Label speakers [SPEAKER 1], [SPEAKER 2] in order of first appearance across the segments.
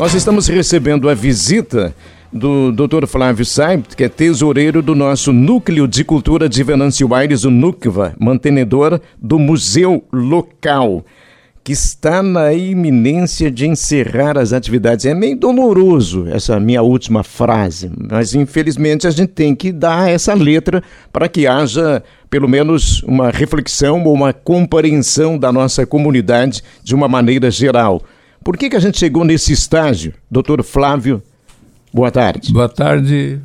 [SPEAKER 1] Nós estamos recebendo a visita do Dr. Flávio Saibt, que é tesoureiro do nosso Núcleo de Cultura de Venâncio Aires, o NUCVA, mantenedor do Museu Local, que está na iminência de encerrar as atividades. É meio doloroso essa minha última frase, mas infelizmente a gente tem que dar essa letra para que haja pelo menos uma reflexão ou uma compreensão da nossa comunidade de uma maneira geral. Por que, que a gente chegou nesse estágio, doutor Flávio Boa tarde.
[SPEAKER 2] Boa tarde,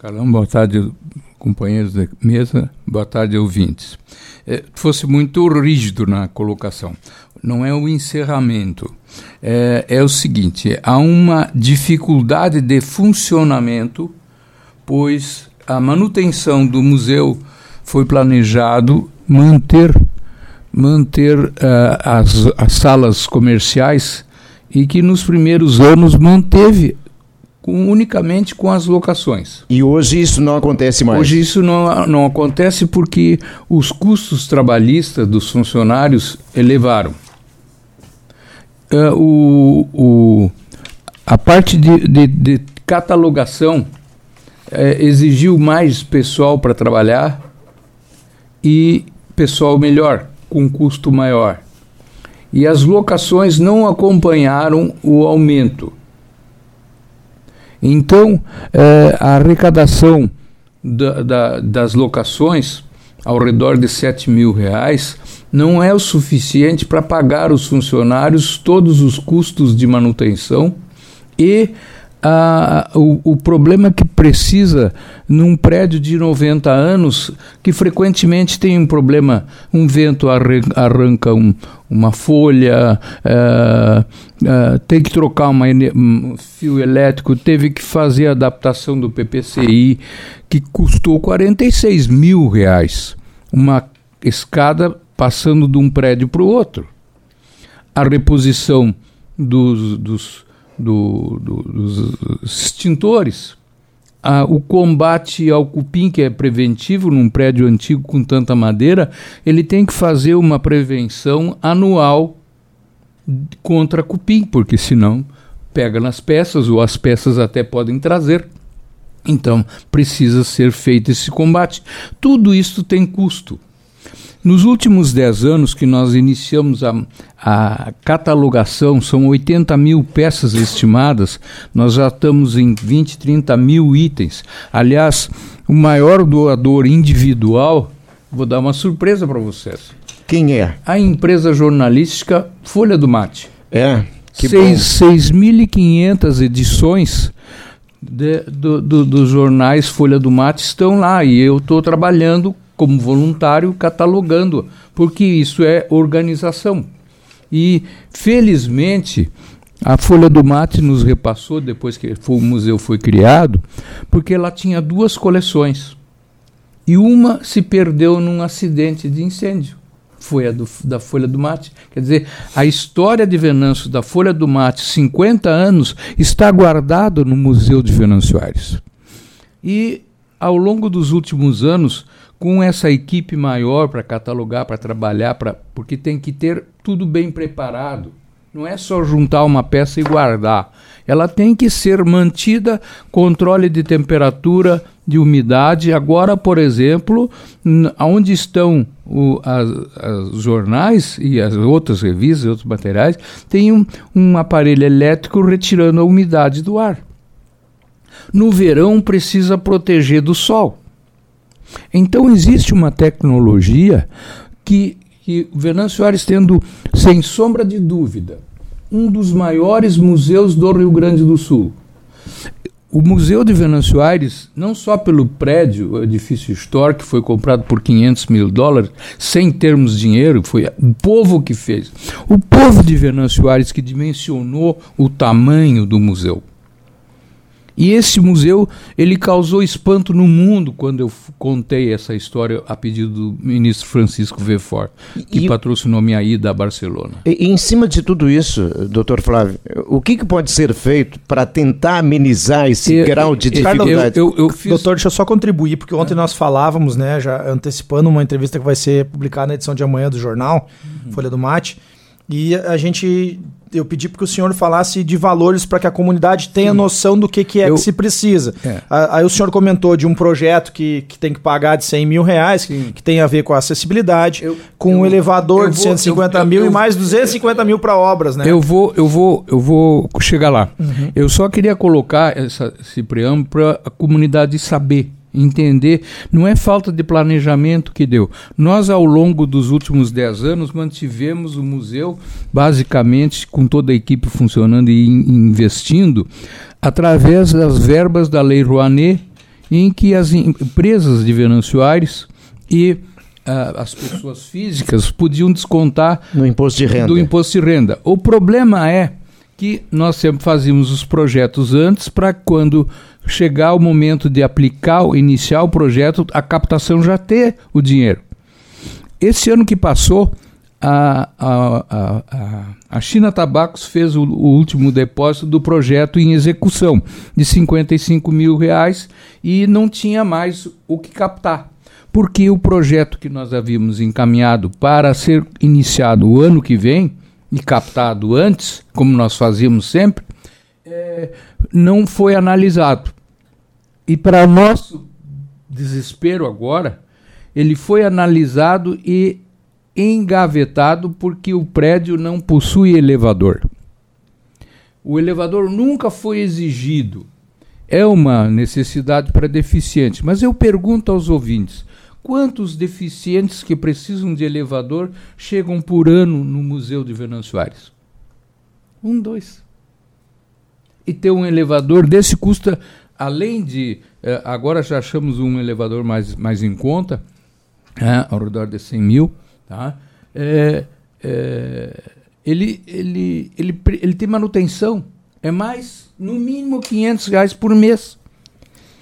[SPEAKER 2] Carlão. Boa tarde, companheiros da mesa. Boa tarde, ouvintes. É, fosse muito rígido na colocação. Não é o encerramento. É, é o seguinte: há uma dificuldade de funcionamento, pois a manutenção do museu foi planejado manter manter uh, as, as salas comerciais e que nos primeiros anos manteve com, unicamente com as locações.
[SPEAKER 1] E hoje isso não acontece mais?
[SPEAKER 2] Hoje isso não, não acontece porque os custos trabalhistas dos funcionários elevaram. Uh, o, o, a parte de, de, de catalogação é, exigiu mais pessoal para trabalhar e pessoal melhor, com custo maior. E as locações não acompanharam o aumento. Então, é, a arrecadação da, da, das locações, ao redor de 7 mil reais, não é o suficiente para pagar os funcionários todos os custos de manutenção e a, o, o, problema é que precisa, num prédio de 90 anos, que frequentemente tem um problema, um vento arranca um, uma folha, uh, uh, tem que trocar uma, um fio elétrico, teve que fazer a adaptação do PPCI, que custou 46 mil reais. Uma escada passando de um prédio para o outro. A reposição dos, dos do, do, dos extintores. O combate ao cupim, que é preventivo num prédio antigo com tanta madeira, ele tem que fazer uma prevenção anual contra cupim, porque senão pega nas peças, ou as peças até podem trazer. Então, precisa ser feito esse combate. Tudo isso tem custo. Nos últimos 10 anos que nós iniciamos a, a catalogação, são 80 mil peças estimadas, nós já estamos em 20, 30 mil itens. Aliás, o maior doador individual, vou dar uma surpresa para vocês.
[SPEAKER 1] Quem é?
[SPEAKER 2] A empresa jornalística Folha do Mate.
[SPEAKER 1] É.
[SPEAKER 2] 6.500 edições de, do, do, dos jornais Folha do Mate estão lá e eu estou trabalhando como voluntário catalogando, porque isso é organização. E, felizmente, a Folha do Mate nos repassou, depois que o museu foi criado, porque ela tinha duas coleções. E uma se perdeu num acidente de incêndio. Foi a do, da Folha do Mate. Quer dizer, a história de Venâncio da Folha do Mate, 50 anos, está guardada no Museu de Venâncio Aires. E, ao longo dos últimos anos, com essa equipe maior para catalogar, para trabalhar, pra, porque tem que ter tudo bem preparado. Não é só juntar uma peça e guardar. Ela tem que ser mantida, controle de temperatura, de umidade. Agora, por exemplo, onde estão os jornais e as outras revistas, outros materiais, tem um, um aparelho elétrico retirando a umidade do ar. No verão, precisa proteger do sol. Então existe uma tecnologia que, que Venâncio Aires tendo, sem sombra de dúvida, um dos maiores museus do Rio Grande do Sul. O Museu de Venâncio Aires, não só pelo prédio, o edifício histórico, que foi comprado por 500 mil dólares, sem termos dinheiro, foi o povo que fez. O povo de Venâncio Aires que dimensionou o tamanho do museu. E esse museu, ele causou espanto no mundo quando eu contei essa história a pedido do ministro Francisco Vefort, que e, patrocinou minha ida a Barcelona.
[SPEAKER 1] E, e, em cima de tudo isso, doutor Flávio, o que, que pode ser feito para tentar amenizar esse eu, grau de dificuldade?
[SPEAKER 3] Eu, eu, eu fiz... Doutor, deixa eu só contribuir, porque ontem é. nós falávamos, né, já antecipando uma entrevista que vai ser publicada na edição de amanhã do jornal, uhum. Folha do Mate, E a gente eu pedi para que o senhor falasse de valores para que a comunidade tenha Sim. noção do que, que é eu, que se precisa. É. Aí o senhor comentou de um projeto que, que tem que pagar de 100 mil reais, Sim. que tem a ver com a acessibilidade, eu, com eu, um elevador de vou, 150 mil e mais 250 mil para obras, né?
[SPEAKER 2] Eu vou, eu vou, eu vou chegar lá. Uhum. Eu só queria colocar essa, esse preâmbulo para a comunidade saber entender, não é falta de planejamento que deu. Nós, ao longo dos últimos 10 anos, mantivemos o museu, basicamente, com toda a equipe funcionando e investindo, através das verbas da Lei Rouanet, em que as empresas de Venâncio Aires e as pessoas físicas podiam descontar
[SPEAKER 1] no imposto de renda.
[SPEAKER 2] do imposto de renda. O problema é que nós sempre fazíamos os projetos antes para quando chegar o momento de aplicar, iniciar o projeto, a captação já ter o dinheiro. Esse ano que passou, a, a, a, a China Tabacos fez o, o, último depósito do projeto em execução, de 55 mil reais, e não tinha mais o que captar. Porque o projeto que nós havíamos encaminhado para ser iniciado o ano que vem, e captado antes, como nós fazíamos sempre, é, não foi analisado. E para nosso desespero agora, ele foi analisado e engavetado porque o prédio não possui elevador. O elevador nunca foi exigido. É uma necessidade para deficientes. Mas eu pergunto aos ouvintes: quantos deficientes que precisam de elevador chegam por ano no Museu de Venâncio Aires? Um, dois. E ter um elevador desse custa além de. Eh, agora já achamos um elevador mais, mais em conta, é, ao redor de 100 mil. Tá? É, é, ele, ele, ele, ele tem manutenção. É mais, no mínimo, 500 reais por mês.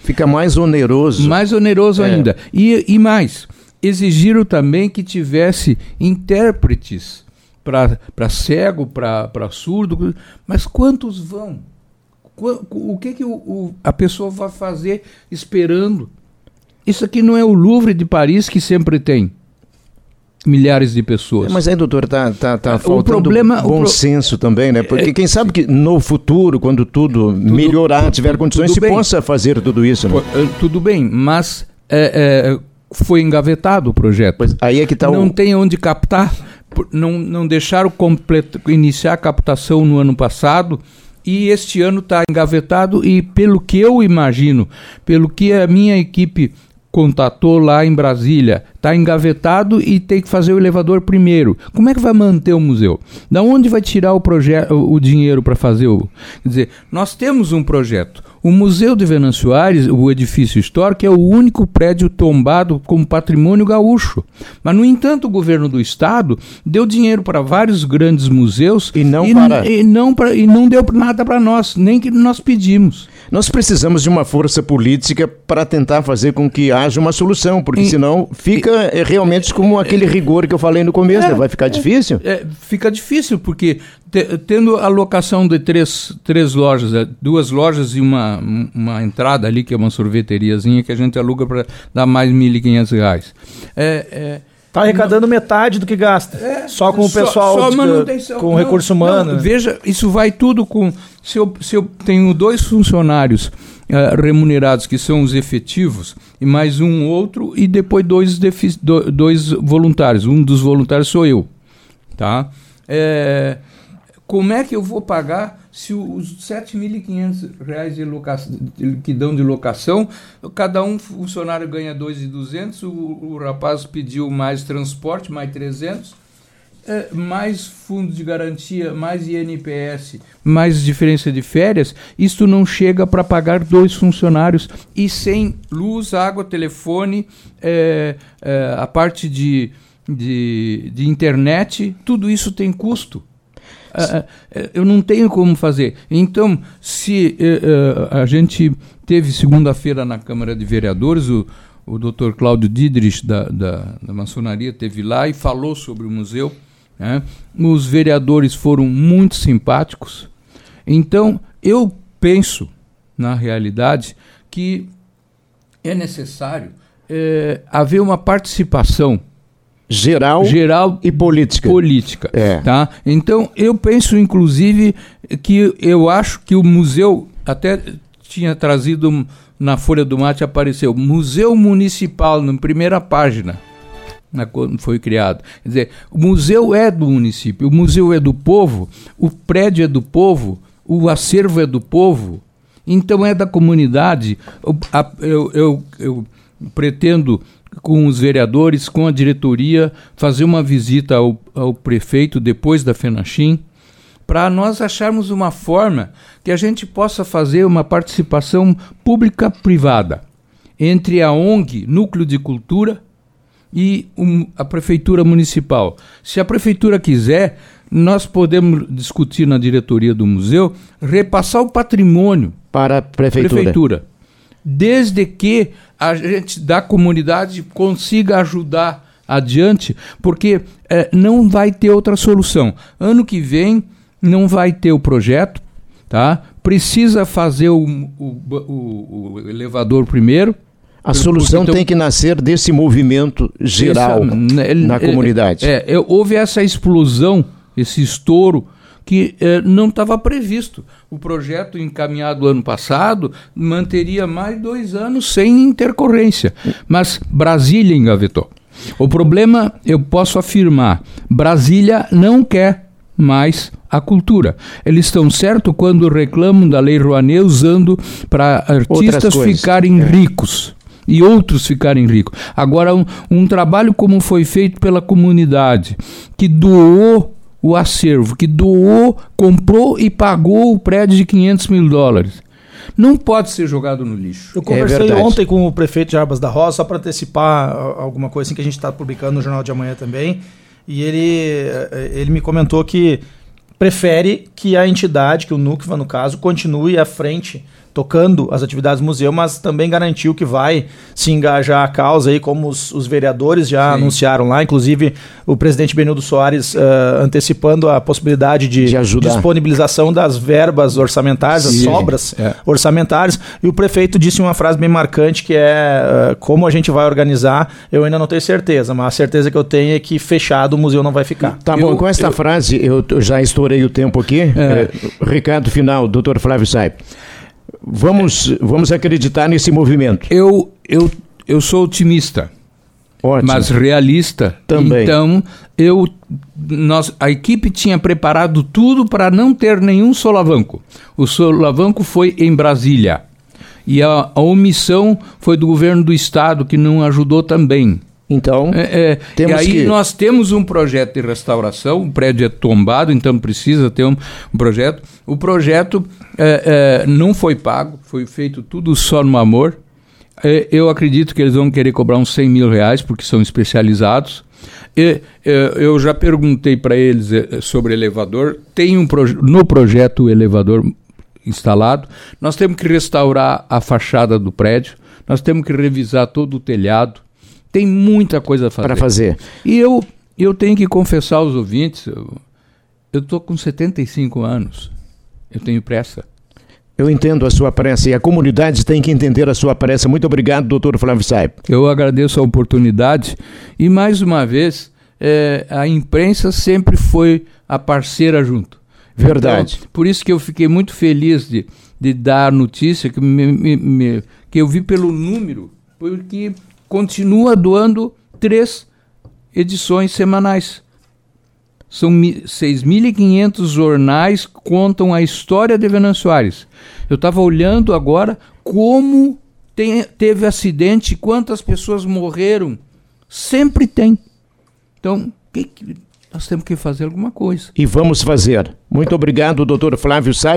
[SPEAKER 1] Fica mais oneroso.
[SPEAKER 2] Mais oneroso é. ainda. E, e mais, exigiram também que tivesse intérpretes para cego, para surdo. Mas quantos vão? O que, que o, o, a pessoa vai fazer esperando? Isso aqui não é o Louvre de Paris que sempre tem milhares de pessoas.
[SPEAKER 1] Mas aí, doutor, tá, tá, tá faltando problema, bom pro... senso também, né? Porque é, quem sabe que no futuro, quando tudo, tudo melhorar, tiver condições, se bem. possa fazer tudo isso, né?
[SPEAKER 2] Eh, tudo bem, mas é, é, foi engavetado o projeto. Pois
[SPEAKER 1] aí é que tá
[SPEAKER 2] Não o... tem onde captar, não, não deixaram completo, iniciar a captação no ano passado, e este ano está engavetado e pelo que eu imagino, pelo que a minha equipe contatou lá em Brasília, está engavetado e tem que fazer o elevador primeiro. Como é que vai manter o museu? Da onde vai tirar o projeto, o dinheiro para fazer o? Quer dizer, nós temos um projeto. O Museu de Venâncio Aires, o edifício histórico, é o único prédio tombado como patrimônio gaúcho. Mas, no entanto, o governo do estado deu dinheiro para vários grandes museus
[SPEAKER 1] e não, e, para...
[SPEAKER 2] e não, pra, e não deu nada para nós, nem que nós pedimos.
[SPEAKER 1] Nós precisamos de uma força política para tentar fazer com que haja uma solução, porque e, senão fica é realmente como aquele rigor que eu falei no começo, é, né? vai ficar difícil?
[SPEAKER 2] É, fica difícil, porque te, tendo a locação de três, três lojas, é, duas lojas e uma, uma entrada ali, que é uma sorveteriazinha, que a gente aluga para dar mais R$ 1.500.
[SPEAKER 3] É, é, Está arrecadando não, metade do que gasta. É, só com o pessoal, só, só de, com o recurso humano. Não,
[SPEAKER 2] veja, isso vai tudo com. Se eu, se eu tenho dois funcionários uh, remunerados, que são os efetivos, e mais um outro, e depois dois, dois voluntários. Um dos voluntários sou eu. Tá? É, como é que eu vou pagar se os R$ 7.500 de, loca... que dão de locação, cada um funcionário ganha R$ 2.200, o, o rapaz pediu mais transporte, mais 300, é, mais fundo de garantia, mais INPS, mais diferença de férias, isto não chega para pagar dois funcionários e sem luz, água, telefone, é, é, a parte de, de, de internet, tudo isso tem custo. É, é, eu não tenho como fazer. Então, se uh, a gente teve segunda-feira na Câmara de Vereadores, o, o doutor Cláudio Didrich, da, da, da, maçonaria, teve lá e falou sobre o museu. Né? Os vereadores foram muito simpáticos. Então, eu penso, na realidade, que é necessário é, haver uma participação
[SPEAKER 1] geral,
[SPEAKER 2] geral
[SPEAKER 1] e política.
[SPEAKER 2] Política.
[SPEAKER 1] É.
[SPEAKER 2] Tá? Então, eu penso, inclusive, que eu acho que o museu até tinha trazido na Folha do Mate apareceu Museu Municipal na primeira página quando foi criado. Quer dizer, o museu é do município, o museu é do povo, o prédio é do povo, o acervo é do povo, então é da comunidade. Eu, eu, eu pretendo, com os vereadores, com a diretoria, fazer uma visita ao, ao prefeito depois da FENACHIM, para nós acharmos uma forma que a gente possa fazer uma participação pública-privada entre a ONG, Núcleo de Cultura, e um, a prefeitura municipal. Se a prefeitura quiser, nós podemos discutir na diretoria do museu repassar o patrimônio
[SPEAKER 1] para a prefeitura.
[SPEAKER 2] prefeitura desde que a gente da comunidade consiga ajudar adiante, porque é, não vai ter outra solução. Ano que vem não vai ter o projeto, tá? Precisa fazer o, o, o, o elevador primeiro,
[SPEAKER 1] a solução então, tem que nascer desse movimento geral essa, né, na comunidade.
[SPEAKER 2] É, é, houve essa explosão, esse estouro que é, não estava previsto. O projeto encaminhado ano passado manteria mais dois anos sem intercorrência, mas Brasília engavetou. O problema, eu posso afirmar, Brasília não quer mais a cultura. Eles estão certo quando reclamam da Lei Rouanet usando para artistas ficarem é. ricos e outros ficarem ricos. Agora, um, um trabalho como foi feito pela comunidade, que doou o acervo, que doou, comprou e pagou o prédio de 500 mil dólares. Não pode ser jogado no lixo.
[SPEAKER 3] Eu conversei é ontem com o prefeito de Arbas da Rosa, só para antecipar alguma coisa assim que a gente está publicando no Jornal de Amanhã também. E ele, eh, ele me comentou que prefere que a entidade, que o NUCVA no caso, continue à frente tocando as atividades do museu, mas também garantiu que vai se engajar a causa aí, como os, os vereadores já Sim. anunciaram lá, inclusive o presidente Benildo Soares uh, antecipando a possibilidade de, de disponibilização das verbas orçamentárias, Sim. as sobras é. orçamentárias, e o prefeito disse uma frase bem marcante que é uh, como a gente vai organizar, eu ainda não tenho certeza, mas a certeza que eu tenho é que fechado o museu não vai ficar.
[SPEAKER 1] Tá eu, bom, com esta eu, frase eu já estourei o tempo aqui, é. recado final, doutor Flávio Saip. Vamos, vamos acreditar nesse movimento.
[SPEAKER 2] Eu, eu, eu sou otimista. Ótimo. Mas realista.
[SPEAKER 1] Também.
[SPEAKER 2] Então, eu, nós, a equipe tinha preparado tudo para não ter nenhum solavanco. O solavanco foi em Brasília. E a, a omissão foi do governo do estado, que não ajudou também.
[SPEAKER 1] Então,
[SPEAKER 2] é, é, temos e aí que... nós temos um projeto de restauração, o prédio é tombado, então precisa ter um, um projeto. O projeto é, é não foi pago, foi feito tudo só no amor. É, eu acredito que eles vão querer cobrar uns 100 mil reais, porque são especializados. E, é, eu já perguntei para eles sobre elevador. Tem um proje no projeto o elevador instalado. Nós temos que restaurar a fachada do prédio. Nós temos que revisar todo o telhado tem muita coisa
[SPEAKER 1] para fazer.
[SPEAKER 2] E eu, eu tenho que confessar aos ouvintes, eu estou com 75 anos. Eu tenho pressa.
[SPEAKER 1] Eu entendo a sua pressa e a comunidade tem que entender a sua pressa. Muito obrigado, doutor Flávio Saib.
[SPEAKER 2] Eu agradeço a oportunidade e, mais uma vez, é, a imprensa sempre foi a parceira junto.
[SPEAKER 1] Verdade.
[SPEAKER 2] Então, por isso que eu fiquei muito feliz de, de dar a notícia que, me, me, me, que eu vi pelo número, porque continua doando três edições semanais. São 6.500 jornais que contam a história de Venâncio Aires. Eu estava olhando agora como tem, teve acidente, quantas pessoas morreram. Sempre tem. Então, que, que, nós temos que fazer alguma coisa.
[SPEAKER 1] E vamos fazer. Muito obrigado, doutor Flávio Saib.